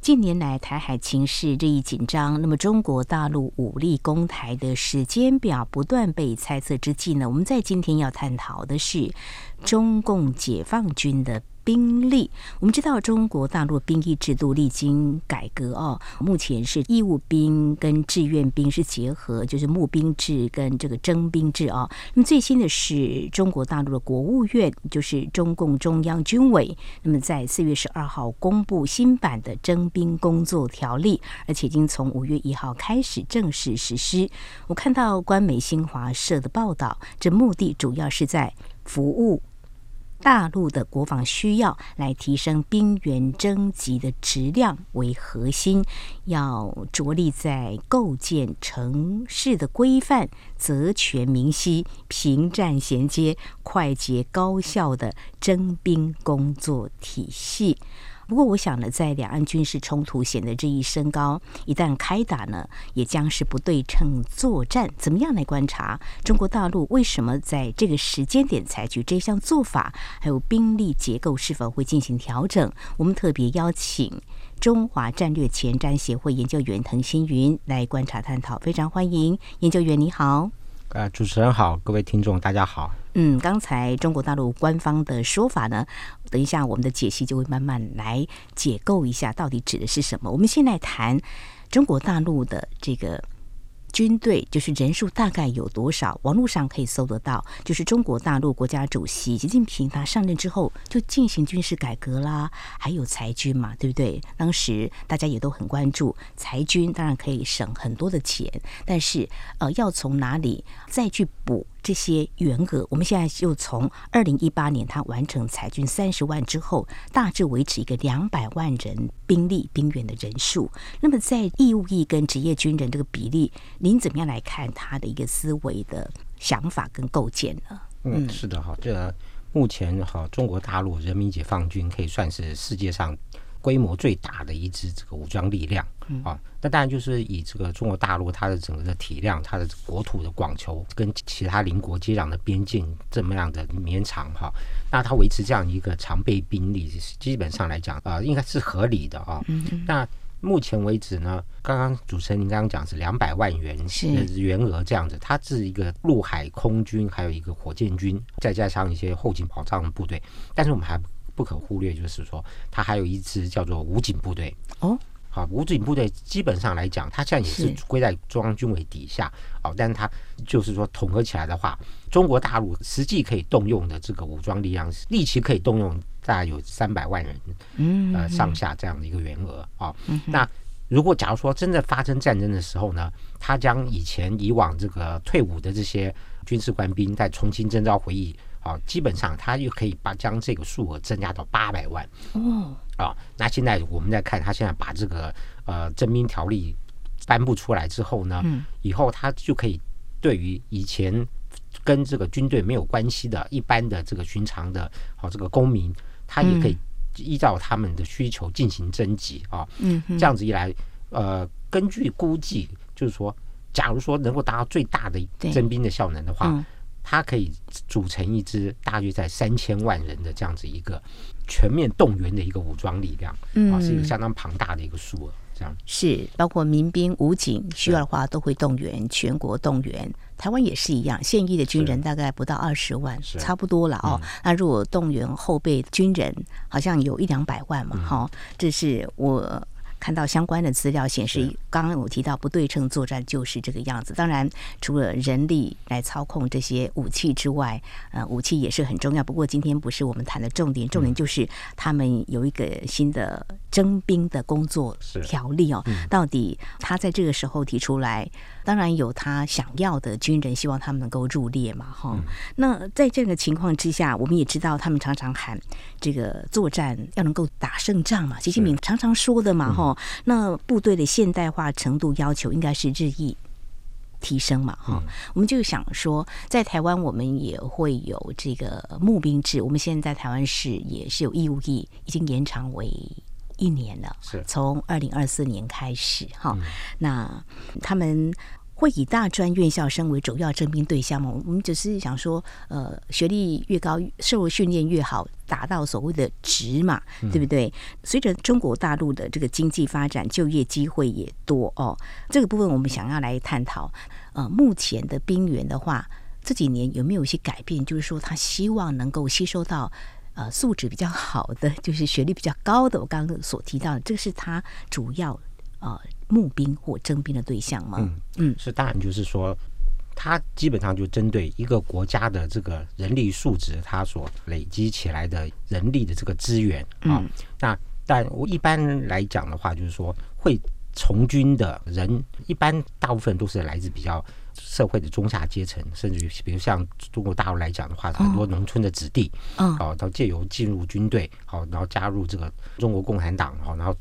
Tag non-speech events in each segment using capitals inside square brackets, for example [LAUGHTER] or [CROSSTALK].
近年来，台海情势日益紧张，那么中国大陆武力攻台的时间表不断被猜测之际呢，我们在今天要探讨的是中共解放军的。兵力，我们知道中国大陆兵役制度历经改革哦，目前是义务兵跟志愿兵是结合，就是募兵制跟这个征兵制哦。那么最新的是中国大陆的国务院，就是中共中央军委，那么在四月十二号公布新版的征兵工作条例，而且已经从五月一号开始正式实施。我看到官媒新华社的报道，这目的主要是在服务。大陆的国防需要来提升兵员征集的质量为核心，要着力在构建城市的规范、责权明晰、平战衔接、快捷高效的征兵工作体系。不过，我想呢，在两岸军事冲突显得日益升高，一旦开打呢，也将是不对称作战。怎么样来观察中国大陆为什么在这个时间点采取这项做法？还有兵力结构是否会进行调整？我们特别邀请中华战略前瞻协会研究员滕新云来观察探讨，非常欢迎研究员，你好。呃，主持人好，各位听众大家好。嗯，刚才中国大陆官方的说法呢，等一下我们的解析就会慢慢来解构一下，到底指的是什么。我们现在谈中国大陆的这个。军队就是人数大概有多少？网络上可以搜得到。就是中国大陆国家主席习近平他上任之后就进行军事改革啦，还有裁军嘛，对不对？当时大家也都很关注裁军，当然可以省很多的钱，但是呃，要从哪里再去补？这些原额，我们现在就从二零一八年他完成裁军三十万之后，大致维持一个两百万人兵力兵员的人数。那么在义务役跟职业军人这个比例，您怎么样来看他的一个思维的想法跟构建呢？嗯，是的哈，这目前哈中国大陆人民解放军可以算是世界上。规模最大的一支这个武装力量啊，那当然就是以这个中国大陆它的整个的体量、它的国土的广求跟其他邻国接壤的边境这么样的绵长哈，那它维持这样一个常备兵力，基本上来讲啊，应该是合理的啊。那目前为止呢，刚刚主持人您刚刚讲是两百万元元额这样子，它是一个陆海空军，还有一个火箭军，再加上一些后勤保障的部队，但是我们还。不可忽略，就是说，它还有一支叫做武警部队。哦，好，武警部队基本上来讲，它现在也是归在中央军委底下。哦，但是它就是说统合起来的话，中国大陆实际可以动用的这个武装力量，力气可以动用大概有三百万人，嗯，呃，上下这样的一个员额。哦，那如果假如说真的发生战争的时候呢，他将以前以往这个退伍的这些军事官兵再重新征召回役。啊，基本上他又可以把将这个数额增加到八百万哦。啊，那现在我们在看他现在把这个呃征兵条例颁布出来之后呢，以后他就可以对于以前跟这个军队没有关系的一般的这个寻常的好这个公民，他也可以依照他们的需求进行征集啊。嗯，这样子一来，呃，根据估计，就是说，假如说能够达到最大的征兵的效能的话。它可以组成一支大约在三千万人的这样子一个全面动员的一个武装力量，啊，是一个相当庞大的一个数额。这样是包括民兵、武警需要的话都会动员，全国动员。台湾也是一样，现役的军人大概不到二十万，差不多了哦。那如果动员后备军人，好像有一两百万嘛，哈，这是我。看到相关的资料显示，刚刚我提到不对称作战就是这个样子。当然，除了人力来操控这些武器之外，呃，武器也是很重要。不过今天不是我们谈的重点，重点就是他们有一个新的征兵的工作条例哦。到底他在这个时候提出来，当然有他想要的军人，希望他们能够入列嘛，哈。那在这样的情况之下，我们也知道他们常常喊这个作战要能够打胜仗嘛，习近平常常说的嘛，哈。那部队的现代化程度要求应该是日益提升嘛，哈、嗯，我们就想说，在台湾我们也会有这个募兵制，我们现在在台湾市也是有义务役，已经延长为一年了，是。从二零二四年开始，哈、嗯，那他们。会以大专院校生为主要征兵对象吗？我们只是想说，呃，学历越高，受训练越好，达到所谓的值嘛，对不对？随着中国大陆的这个经济发展，就业机会也多哦。这个部分我们想要来探讨。呃，目前的兵员的话，这几年有没有一些改变？就是说，他希望能够吸收到呃素质比较好的，就是学历比较高的。我刚刚所提到的，这个是他主要呃。募兵或征兵的对象吗？嗯嗯，是当然，就是说，他基本上就针对一个国家的这个人力素质，他所累积起来的人力的这个资源啊。那但我一般来讲的话，就是说会从军的人，一般大部分都是来自比较。社会的中下阶层，甚至于比如像中国大陆来讲的话，很多农村的子弟，嗯，好，到借由进入军队，好，然后加入这个中国共产党，好，然后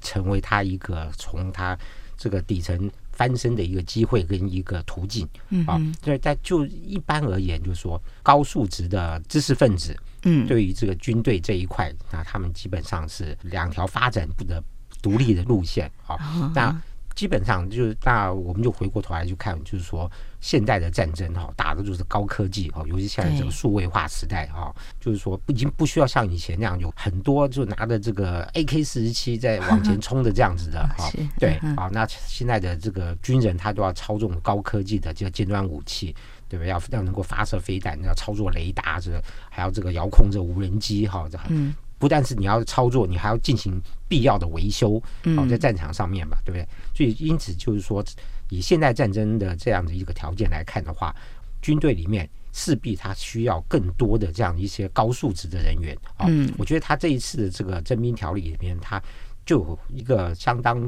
成为他一个从他这个底层翻身的一个机会跟一个途径，嗯，啊，对，但就一般而言，就是说高素质的知识分子，嗯，对于这个军队这一块，那他们基本上是两条发展不得独立的路线，好，那。基本上就是，那我们就回过头来去看，就是说现代的战争哈，打的就是高科技哈，尤其现在这个数位化时代哈，就是说已经不需要像以前那样有很多就拿着这个 AK 四十七在往前冲的这样子的哈。[LAUGHS] 对，啊，那现在的这个军人他都要操纵高科技的这个尖端武器，对不对？要要能够发射飞弹，要操作雷达，这个还要这个遥控这无人机哈，这嗯。不但是你要操作，你还要进行必要的维修，好，在战场上面嘛，对不对？所以因此就是说，以现代战争的这样的一个条件来看的话，军队里面势必他需要更多的这样一些高素质的人员啊。我觉得他这一次的这个征兵条例里面，他就有一个相当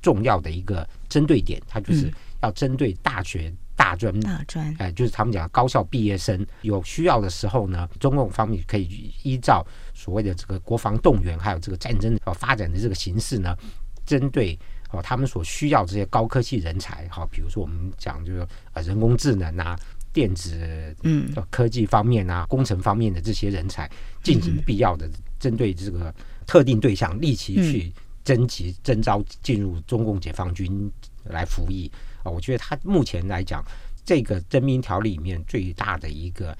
重要的一个针对点，他就是要针对大学。大专，大专，哎，就是他们讲高校毕业生有需要的时候呢，中共方面可以依照所谓的这个国防动员，还有这个战争呃发展的这个形势呢，针对哦他们所需要这些高科技人才，哈，比如说我们讲就是呃人工智能啊、电子嗯。科技方面啊、工程方面的这些人才，进行必要的针对这个特定对象，立即去征集征召进入中共解放军来服役。啊，我觉得他目前来讲，这个征兵条例里面最大的一个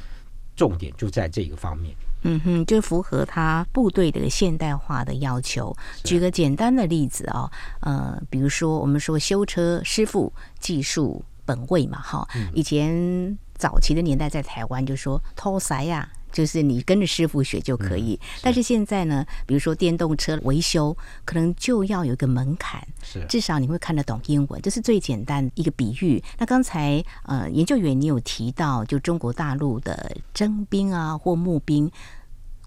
重点就在这个方面。嗯哼，就符合他部队的现代化的要求。举个简单的例子啊，呃，比如说我们说修车师傅技术本位嘛，哈，以前早期的年代在台湾就说偷塞呀。就是你跟着师傅学就可以，嗯、但是现在呢，比如说电动车维修，可能就要有一个门槛，是。至少你会看得懂英文，这是最简单一个比喻。那刚才呃，研究员你有提到，就中国大陆的征兵啊或募兵，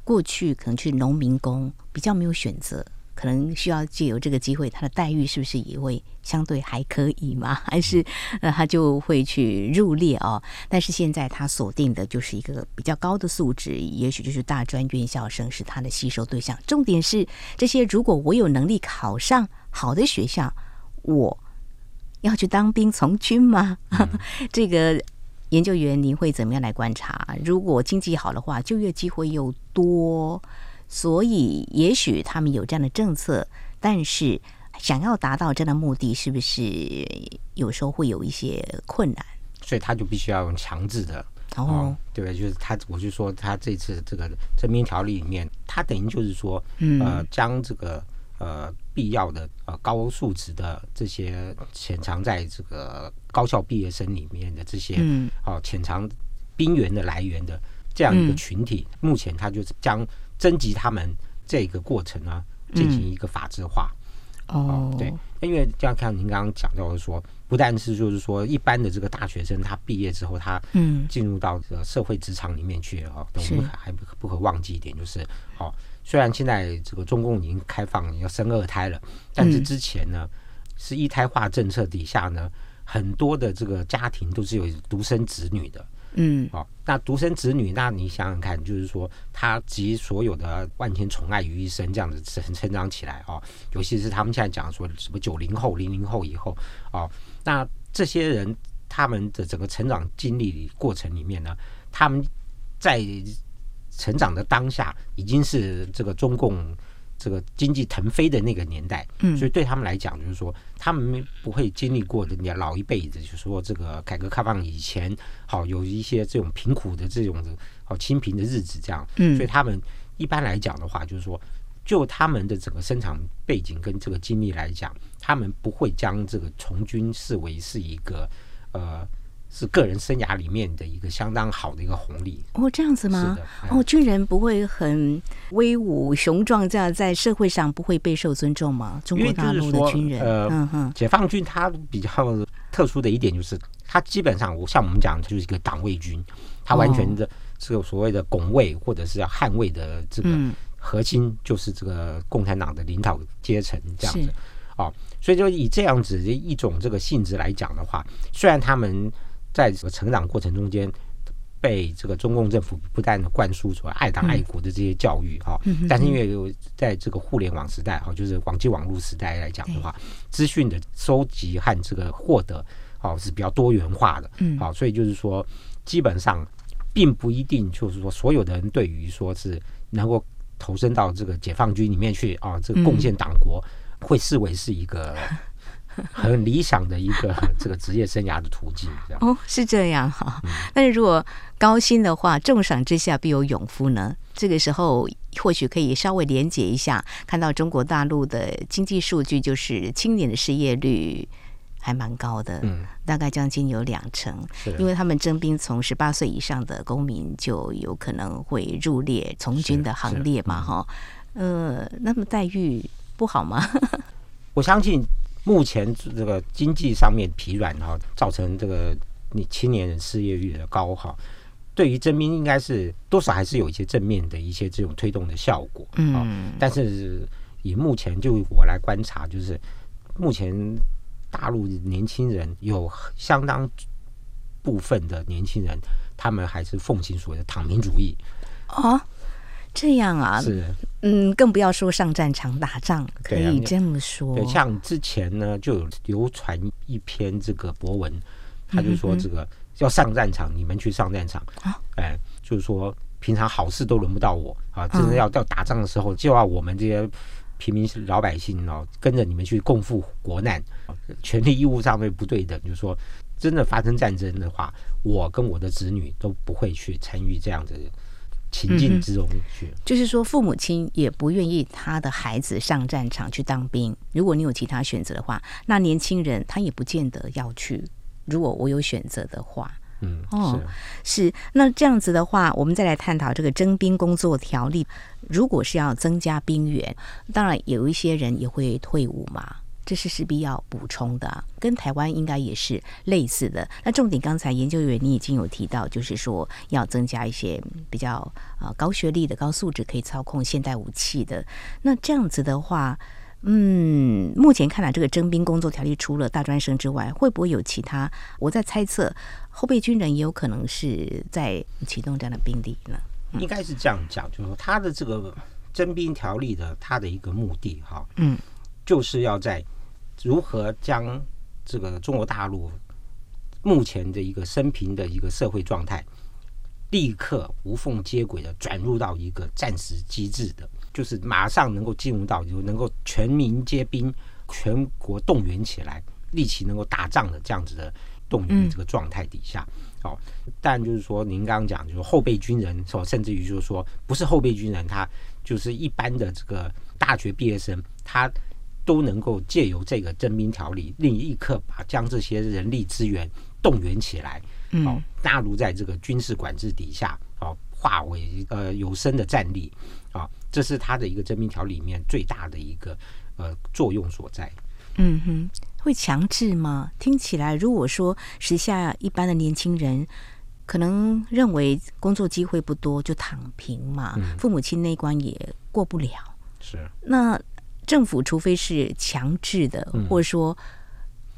过去可能去农民工比较没有选择。可能需要借由这个机会，他的待遇是不是也会相对还可以吗？[LAUGHS] 还是呃他就会去入列哦？但是现在他锁定的就是一个比较高的素质，也许就是大专院校生是他的吸收对象。重点是这些，如果我有能力考上好的学校，我要去当兵从军吗？嗯、[LAUGHS] 这个研究员您会怎么样来观察？如果经济好的话，就业机会又多。所以，也许他们有这样的政策，但是想要达到这样的目的，是不是有时候会有一些困难？所以他就必须要用强制的哦，哦，对不对？就是他，我就说他这次这个征兵条例里面，他等于就是说，呃，将这个呃必要的呃高素质的这些潜藏在这个高校毕业生里面的这些嗯哦潜藏兵源的来源的这样一个群体，目前他就是将。征集他们这个过程呢，进行一个法制化。嗯、哦，对，因为就像看，您刚刚讲到的说，不但是就是说一般的这个大学生，他毕业之后，他嗯。进入到这个社会职场里面去哦，我们还不可忘记一点，就是哦，虽然现在这个中共已经开放要生二胎了，但是之前呢，是一胎化政策底下呢，很多的这个家庭都是有独生子女的。嗯，好，那独生子女，那你想想看，就是说他集所有的万千宠爱于一身，这样子成成长起来哦，尤其是他们现在讲说什么九零后、零零后以后哦，那这些人他们的整个成长经历过程里面呢，他们在成长的当下已经是这个中共这个经济腾飞的那个年代，嗯，所以对他们来讲，就是说他们不会经历过的，你老一辈子，就是说这个改革开放以前，好有一些这种贫苦的这种好清贫的日子，这样，嗯，所以他们一般来讲的话，就是说。就他们的整个生产背景跟这个经历来讲，他们不会将这个从军视为是一个呃，是个人生涯里面的一个相当好的一个红利。哦，这样子吗？嗯、哦，军人不会很威武雄壮，这样在社会上不会备受尊重吗？中国大陆的军人，呃，嗯哼，解放军他比较特殊的一点就是，他基本上我像我们讲，就是一个党卫军，他完全的这个所谓的拱卫或者是要捍卫的这个。嗯核心就是这个共产党的领导阶层这样子，哦，所以就以这样子的一种这个性质来讲的话，虽然他们在这个成长过程中间被这个中共政府不断的灌输出爱党爱国的这些教育哈，但是因为在这个互联网时代哈，就是网际网络时代来讲的话，资讯的收集和这个获得哦是比较多元化的，嗯，好，所以就是说基本上并不一定就是说所有的人对于说是能够。投身到这个解放军里面去啊，这个贡献党国，会视为是一个 [LAUGHS] 很理想的一个 [LAUGHS] 这个职业生涯的途径。这样哦，是这样哈。但是如果高薪的话，重赏之下必有勇夫呢。这个时候或许可以稍微连接一下，看到中国大陆的经济数据，就是青年的失业率。还蛮高的，嗯，大概将近有两成，因为他们征兵，从十八岁以上的公民就有可能会入列从军的行列嘛，哈，呃，那么待遇不好吗？[LAUGHS] 我相信目前这个经济上面疲软哈，造成这个你青年人失业率的高哈，对于征兵应该是多少还是有一些正面的一些这种推动的效果，嗯，但是以目前就我来观察，就是目前。大陆年轻人有相当部分的年轻人，他们还是奉行所谓的躺平主义。哦，这样啊，是，嗯，更不要说上战场打仗，可以这么说。对，像之前呢，就有流传一篇这个博文，他就说这个要上战场，你们去上战场。啊，哎，就是说平常好事都轮不到我啊，真的要要打仗的时候，就要我们这些。平民老百姓哦，跟着你们去共赴国难，权利义务上面不对等，就是说，真的发生战争的话，我跟我的子女都不会去参与这样的情境之中去。嗯。就是说，父母亲也不愿意他的孩子上战场去当兵。如果你有其他选择的话，那年轻人他也不见得要去。如果我有选择的话。嗯，哦，是，是，那这样子的话，我们再来探讨这个征兵工作条例。如果是要增加兵员，当然有一些人也会退伍嘛，这是势必要补充的。跟台湾应该也是类似的。那重点，刚才研究员你已经有提到，就是说要增加一些比较啊高学历的、高素质可以操控现代武器的。那这样子的话。嗯，目前看来，这个征兵工作条例除了大专生之外，会不会有其他？我在猜测，后备军人也有可能是在启动这样的兵力呢。应该是这样讲，就是说，他的这个征兵条例的他的一个目的，哈，嗯，就是要在如何将这个中国大陆目前的一个生平的一个社会状态，立刻无缝接轨的转入到一个战时机制的。就是马上能够进入到就能够全民皆兵、全国动员起来，立即能够打仗的这样子的动员的这个状态底下，哦，但就是说您刚刚讲，就是后备军人，哦，甚至于就是说不是后备军人，他就是一般的这个大学毕业生，他都能够借由这个征兵条例，立刻把将这些人力资源动员起来，哦，纳入在这个军事管制底下，哦，化为呃有生的战力。啊，这是他的一个征兵条里面最大的一个呃作用所在。嗯哼，会强制吗？听起来，如果说时下一般的年轻人可能认为工作机会不多，就躺平嘛，嗯、父母亲那关也过不了。是。那政府除非是强制的，或者说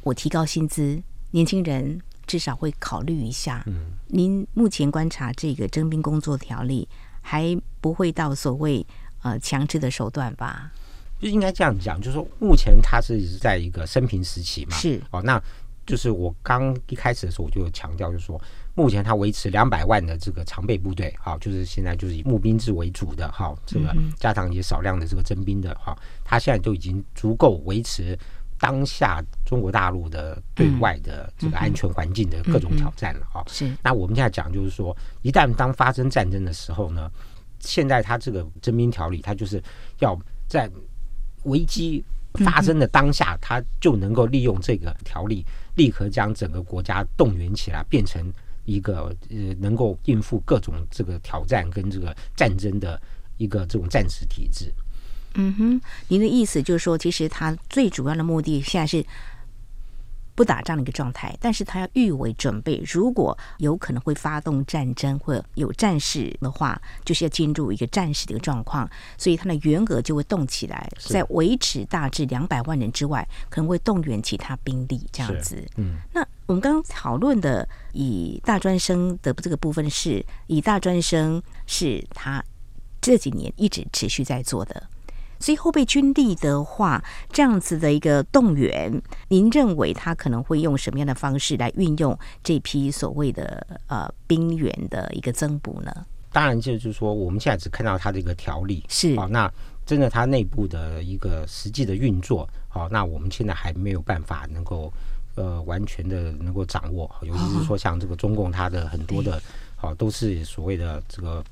我提高薪资，嗯、年轻人至少会考虑一下。嗯。您目前观察这个征兵工作条例。还不会到所谓呃强制的手段吧？就应该这样讲，就是说目前他是在一个生平时期嘛，是哦。那就是我刚一开始的时候我就有强调，就是说目前它维持两百万的这个常备部队，哈，就是现在就是以募兵制为主的，哈，这个加上一些少量的这个征兵的，哈，它现在就已经足够维持当下中国大陆的对外的这个安全环境的各种挑战了，哈。是。那我们现在讲就是说，一旦当发生战争的时候呢，现在它这个征兵条例，它就是要在危机发生的当下，他就能够利用这个条例，立刻将整个国家动员起来，变成一个呃能够应付各种这个挑战跟这个战争的一个这种战时体制。嗯哼，您的意思就是说，其实他最主要的目的现在是。不打仗的一个状态，但是他要预为准备，如果有可能会发动战争或者有战事的话，就是要进入一个战时的一个状况，所以他的员额就会动起来，在维持大致两百万人之外，可能会动员其他兵力这样子。嗯，那我们刚刚讨论的以大专生的这个部分是，是以大专生是他这几年一直持续在做的。所以后备军力的话，这样子的一个动员，您认为他可能会用什么样的方式来运用这批所谓的呃兵员的一个增补呢？当然，就是说我们现在只看到他这个条例是啊，那真的他内部的一个实际的运作，好，那我们现在还没有办法能够呃完全的能够掌握，尤其是说像这个中共它的很多的，好都是所谓的这个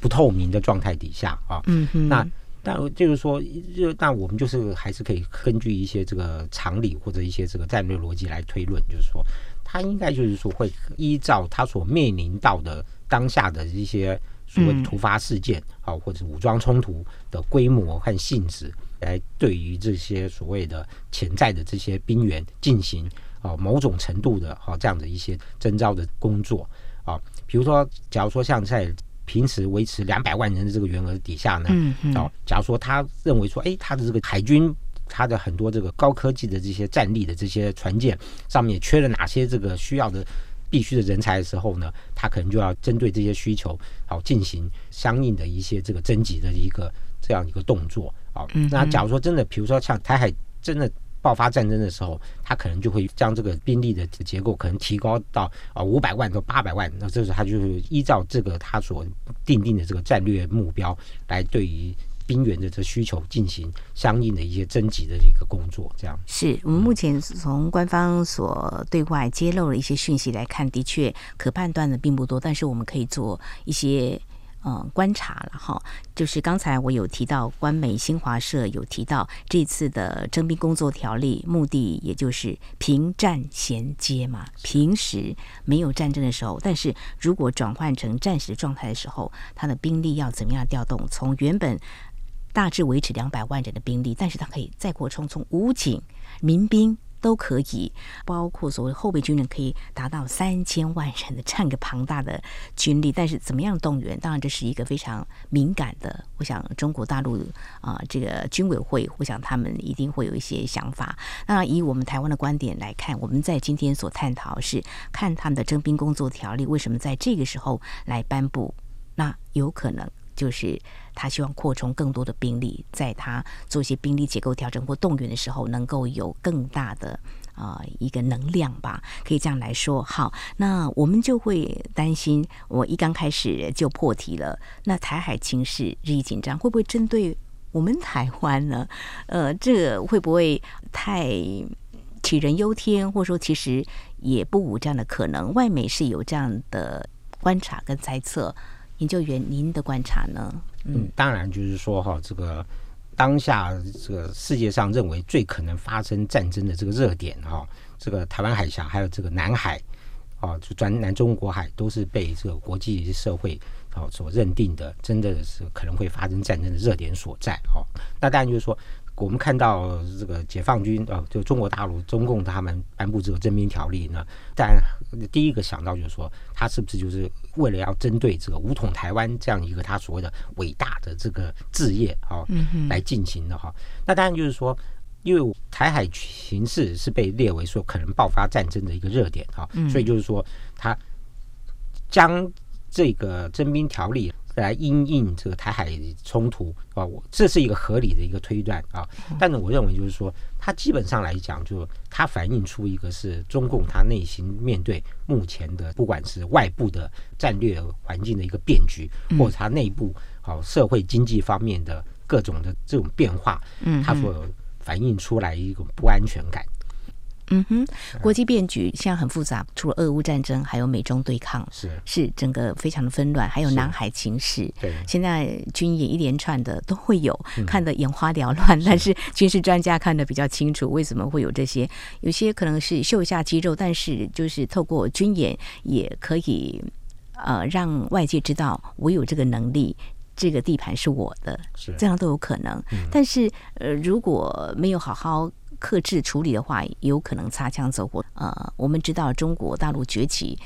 不透明的状态底下啊，嗯哼，那。但就是说，就但我们就是还是可以根据一些这个常理或者一些这个战略逻辑来推论，就是说，他应该就是说会依照他所面临到的当下的一些所谓突发事件啊，或者武装冲突的规模和性质，来对于这些所谓的潜在的这些兵员进行啊某种程度的啊这样的一些征召的工作啊，比如说，假如说像在。平时维持两百万人的这个员额底下呢，嗯，哦，假如说他认为说，哎，他的这个海军，他的很多这个高科技的这些战力的这些船舰上面缺了哪些这个需要的必须的人才的时候呢，他可能就要针对这些需求，好进行相应的一些这个征集的一个这样一个动作啊。那假如说真的，比如说像台海真的。爆发战争的时候，他可能就会将这个兵力的结构可能提高到啊五百万到八百万，那这时候他就是依照这个他所定定的这个战略目标，来对于兵员的这需求进行相应的一些征集的一个工作。这样是我们目前从官方所对外揭露的一些讯息来看，的确可判断的并不多，但是我们可以做一些。嗯，观察了哈，就是刚才我有提到，官媒新华社有提到这次的征兵工作条例目的，也就是平战衔接嘛。平时没有战争的时候，但是如果转换成战时状态的时候，他的兵力要怎么样调动？从原本大致维持两百万人的兵力，但是他可以再扩充，从武警、民兵。都可以，包括所谓后备军人，可以达到三千万人的这样一个庞大的军力。但是怎么样动员？当然这是一个非常敏感的。我想中国大陆啊、这个军委会，我想他们一定会有一些想法。那以我们台湾的观点来看，我们在今天所探讨是看他们的征兵工作条例为什么在这个时候来颁布？那有可能。就是他希望扩充更多的兵力，在他做一些兵力结构调整或动员的时候，能够有更大的啊、一个能量吧，可以这样来说。好，那我们就会担心，我一刚开始就破题了。那台海情势日益紧张，会不会针对我们台湾呢？[LAUGHS] 呃，这个会不会太杞人忧天，或者说其实也不无这样的可能？外媒是有这样的观察跟猜测。研究员，您的观察呢？嗯，当然就是说哈，这个当下这个世界上认为最可能发生战争的这个热点哈，这个台湾海峡还有这个南海啊，就专南中国海都是被这个国际社会啊所认定的，真的是可能会发生战争的热点所在哈。那当然就是说。我们看到这个解放军啊，就中国大陆中共他们颁布这个征兵条例呢，但第一个想到就是说，他是不是就是为了要针对这个武统台湾这样一个他所谓的伟大的这个志业啊，来进行的哈？那当然就是说，因为台海形势是被列为说可能爆发战争的一个热点哈，所以就是说，他将这个征兵条例。来因应这个台海冲突啊，我这是一个合理的一个推断啊。但是我认为就是说，它基本上来讲，就它反映出一个是中共它内心面对目前的不管是外部的战略环境的一个变局，或者它内部好社会经济方面的各种的这种变化，嗯它所反映出来一种不安全感。嗯哼，国际变局现在很复杂，除了俄乌战争，还有美中对抗，是是整个非常的纷乱，还有南海情势。对，现在军演一连串的都会有，看得眼花缭乱。但是军事专家看得比较清楚，为什么会有这些？有些可能是秀一下肌肉，但是就是透过军演也可以呃让外界知道我有这个能力，这个地盘是我的，是这样都有可能。但是呃如果没有好好。克制处理的话，有可能擦枪走火。呃，我们知道中国大陆崛起，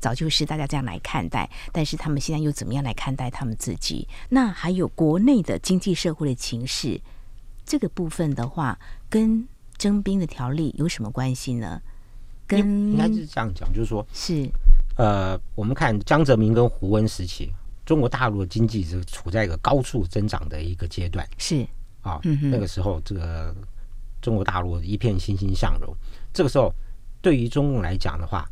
早就是大家这样来看待，但是他们现在又怎么样来看待他们自己？那还有国内的经济社会的情势，这个部分的话，跟征兵的条例有什么关系呢？跟应该是这样讲，就是说，是呃，我们看江泽民跟胡温时期，中国大陆的经济是处在一个高速增长的一个阶段，是啊，嗯，那个时候这个。中国大陆一片欣欣向荣，这个时候对于中共来讲的话，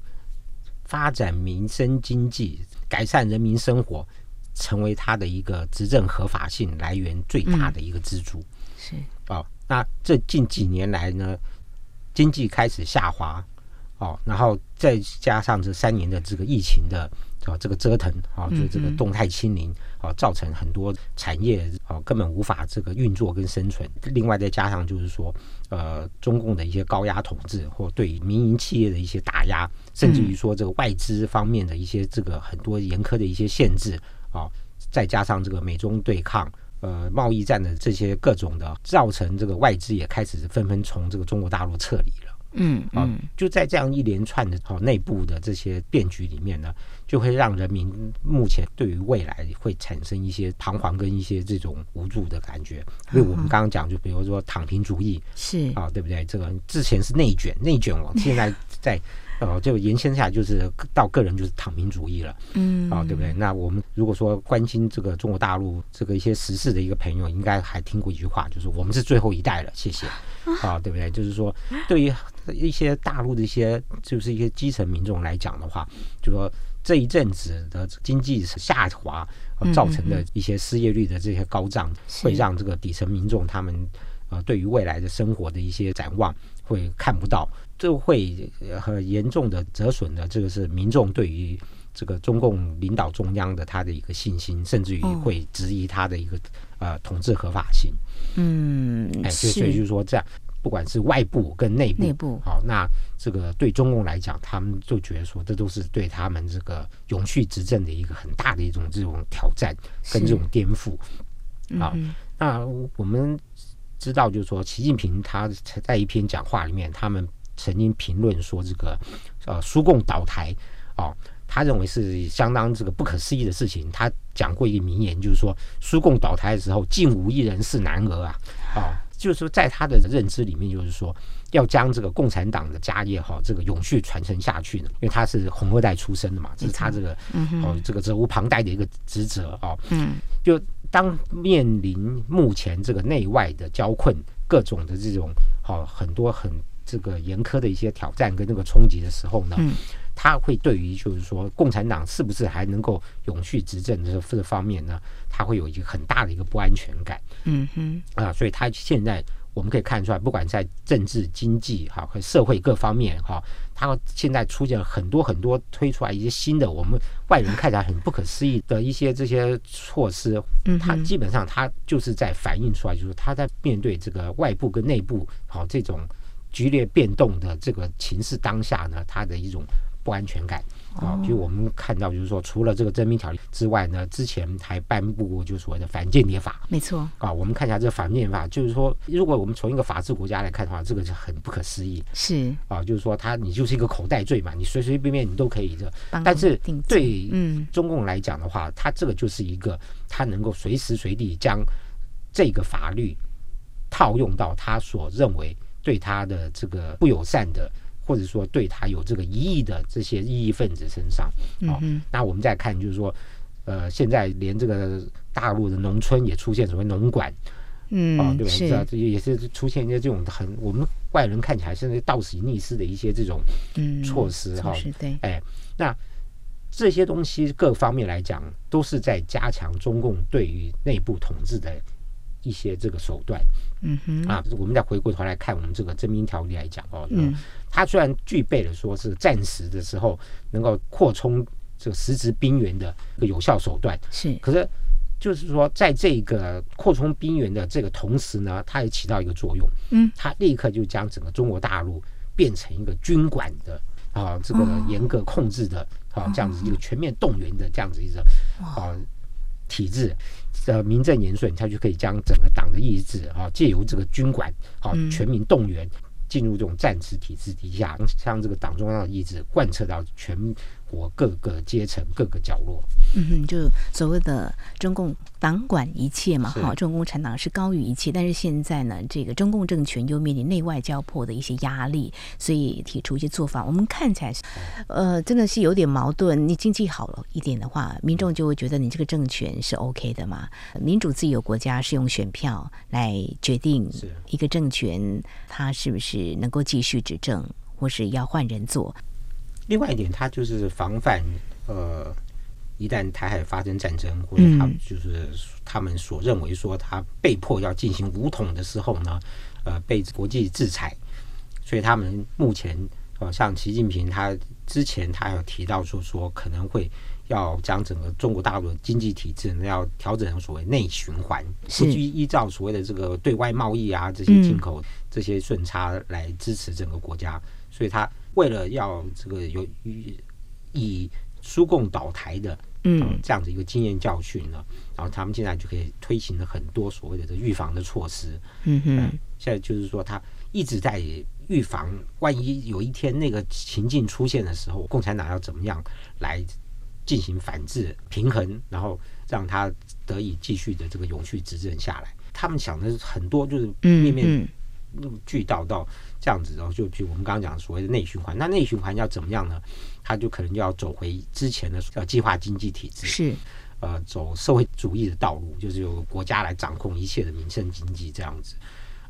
发展民生经济、改善人民生活，成为他的一个执政合法性来源最大的一个支柱。是哦，那这近几年来呢，经济开始下滑，哦，然后再加上这三年的这个疫情的。啊，这个折腾啊，就这个动态清零啊，造成很多产业啊根本无法这个运作跟生存。另外再加上就是说，呃，中共的一些高压统治或对民营企业的一些打压，甚至于说这个外资方面的一些这个很多严苛的一些限制啊，再加上这个美中对抗、呃贸易战的这些各种的，造成这个外资也开始纷纷从这个中国大陆撤离了。嗯，啊，就在这样一连串的哦内部的这些变局里面呢，就会让人民目前对于未来会产生一些彷徨跟一些这种无助的感觉。因为我们刚刚讲，就比如说躺平主义是啊，对不对？这个之前是内卷，内卷往现在在呃就延伸下来，就是到个人就是躺平主义了。嗯，啊，对不对？那我们如果说关心这个中国大陆这个一些时事的一个朋友，应该还听过一句话，就是我们是最后一代了。谢谢。啊，对不对？就是说，对于一些大陆的一些，就是一些基层民众来讲的话，就说这一阵子的经济下滑造成的一些失业率的这些高涨，会让这个底层民众他们呃，对于未来的生活的一些展望会看不到，就会很严重的折损的。这个是民众对于这个中共领导中央的他的一个信心，甚至于会质疑他的一个呃统治合法性。嗯，哎，所以就是说，这样不管是外部跟内部，内部好，那这个对中共来讲，他们就觉得说，这都是对他们这个永续执政的一个很大的一种这种挑战跟这种颠覆。啊，那我们知道，就是说，习近平他在一篇讲话里面，他们曾经评论说，这个呃，苏共倒台啊。他认为是相当这个不可思议的事情。他讲过一个名言，就是说苏共倒台的时候，竟无一人是男儿啊！啊，就是说在他的认知里面，就是说要将这个共产党的家业哈，这个永续传承下去呢。因为他是红二代出身的嘛，这是他这个哦这个责无旁贷的一个职责哦。嗯，就当面临目前这个内外的交困，各种的这种好很多很这个严苛的一些挑战跟那个冲击的时候呢。他会对于就是说共产党是不是还能够永续执政的这方面呢？他会有一个很大的一个不安全感。嗯哼啊，所以他现在我们可以看出来，不管在政治、经济哈和社会各方面哈，他现在出现了很多很多推出来一些新的，我们外人看起来很不可思议的一些这些措施。嗯，他基本上他就是在反映出来，就是他在面对这个外部跟内部好这种剧烈变动的这个情势当下呢，他的一种。不安全感啊！就我们看到，就是说，除了这个征兵条例之外呢，之前还颁布过就所谓的反间谍法。没错啊，我们看一下这个反间谍法，就是说，如果我们从一个法治国家来看的话，这个是很不可思议。是啊，就是说，他你就是一个口袋罪嘛，你随随便便你都可以这。但是对嗯中共来讲的话，他这个就是一个他能够随时随地将这个法律套用到他所认为对他的这个不友善的。或者说对他有这个疑义的这些异议分子身上，哦，那我们再看，就是说，呃，现在连这个大陆的农村也出现所谓农管，嗯，啊，对吧？是这也是出现一些这种很我们外人看起来甚至倒行逆施的一些这种措施哈。是对，哎，那这些东西各方面来讲，都是在加强中共对于内部统治的一些这个手段。嗯哼，啊，我们再回过头来看我们这个征兵条例来讲哦，嗯，它虽然具备了说是暂时的时候能够扩充这个实质兵员的一个有效手段，是，可是就是说在这个扩充兵员的这个同时呢，它也起到一个作用，嗯，它立刻就将整个中国大陆变成一个军管的啊，这个严格控制的啊，这样子一个全面动员的这样子一个啊体制。呃，名正言顺，他就可以将整个党的意志啊，借由这个军管啊，全民动员进入这种战时体制底下，将这个党中央的意志贯彻到全。国各个阶层、各个角落，嗯哼，就所谓的中共党管一切嘛，哈，中共共产党是高于一切。但是现在呢，这个中共政权又面临内外交迫的一些压力，所以提出一些做法。我们看起来是，呃，真的是有点矛盾。你经济好了一点的话，民众就会觉得你这个政权是 OK 的嘛。民主自由国家是用选票来决定一个政权它是不是能够继续执政，或是要换人做。另外一点，他就是防范呃，一旦台海发生战争，或者他就是他们所认为说他被迫要进行武统的时候呢，呃，被国际制裁。所以他们目前呃，像习近平他之前他有提到说说可能会要将整个中国大陆的经济体制呢要调整成所谓内循环，不依依照所谓的这个对外贸易啊这些进口这些顺差来支持整个国家，所以他。为了要这个有以苏共倒台的嗯这样的一个经验教训呢，然后他们现在就可以推行了很多所谓的这预防的措施。嗯哼，现在就是说他一直在预防，万一有一天那个情境出现的时候，共产党要怎么样来进行反制平衡，然后让他得以继续的这个永续执政下来。他们想的很多，就是面面俱到到。这样子，然后就比如我们刚刚讲所谓的内循环，那内循环要怎么样呢？他就可能就要走回之前的叫计划经济体制，是呃走社会主义的道路，就是由国家来掌控一切的民生经济这样子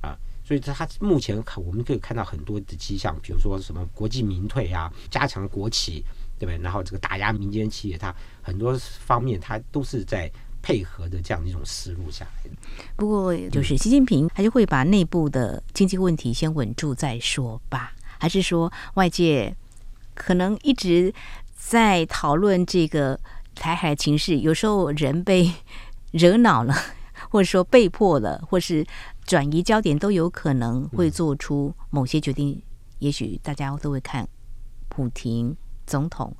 啊。所以他目前看我们可以看到很多的迹象，比如说什么国际民退啊，加强国企，对不对？然后这个打压民间企业，它很多方面它都是在。配合的这样一种思路下来，不过就是习近平还是会把内部的经济问题先稳住再说吧？还是说外界可能一直在讨论这个台海情势，有时候人被惹恼了，[LAUGHS] 或者说被迫了，或是转移焦点，都有可能会做出某些决定。也许大家都会看普廷总统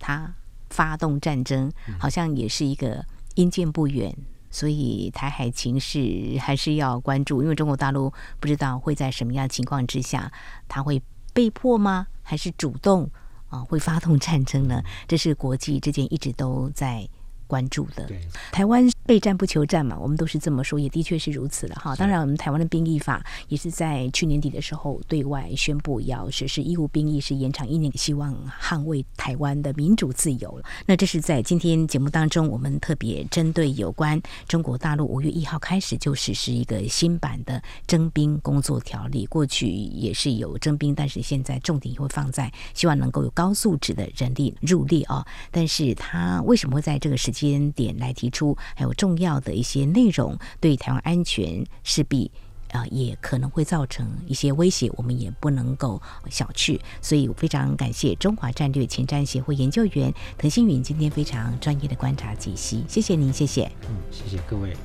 他发动战争，好像也是一个。因见不远，所以台海情势还是要关注，因为中国大陆不知道会在什么样的情况之下，他会被迫吗？还是主动啊会发动战争呢？这是国际之间一直都在关注的。台湾备战不求战嘛，我们都是这么说，也的确是如此的哈。当然，我们台湾的兵役法也是在去年底的时候对外宣布要实施义务兵役，是延长一年，希望捍卫台湾的民主自由。那这是在今天节目当中，我们特别针对有关中国大陆五月一号开始就实施一个新版的征兵工作条例。过去也是有征兵，但是现在重点会放在希望能够有高素质的人力入列啊。但是他为什么会在这个时间点来提出？还有重要的一些内容，对台湾安全势必啊、也可能会造成一些威胁，我们也不能够小觑。所以非常感谢中华战略前瞻协会研究员滕新云今天非常专业的观察解析，谢谢您，谢谢。嗯，谢谢各位。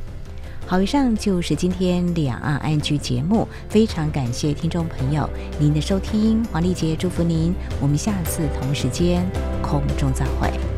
好，以上就是今天两岸安居节目，非常感谢听众朋友您的收听，黄丽杰祝福您，我们下次同时间空中再会。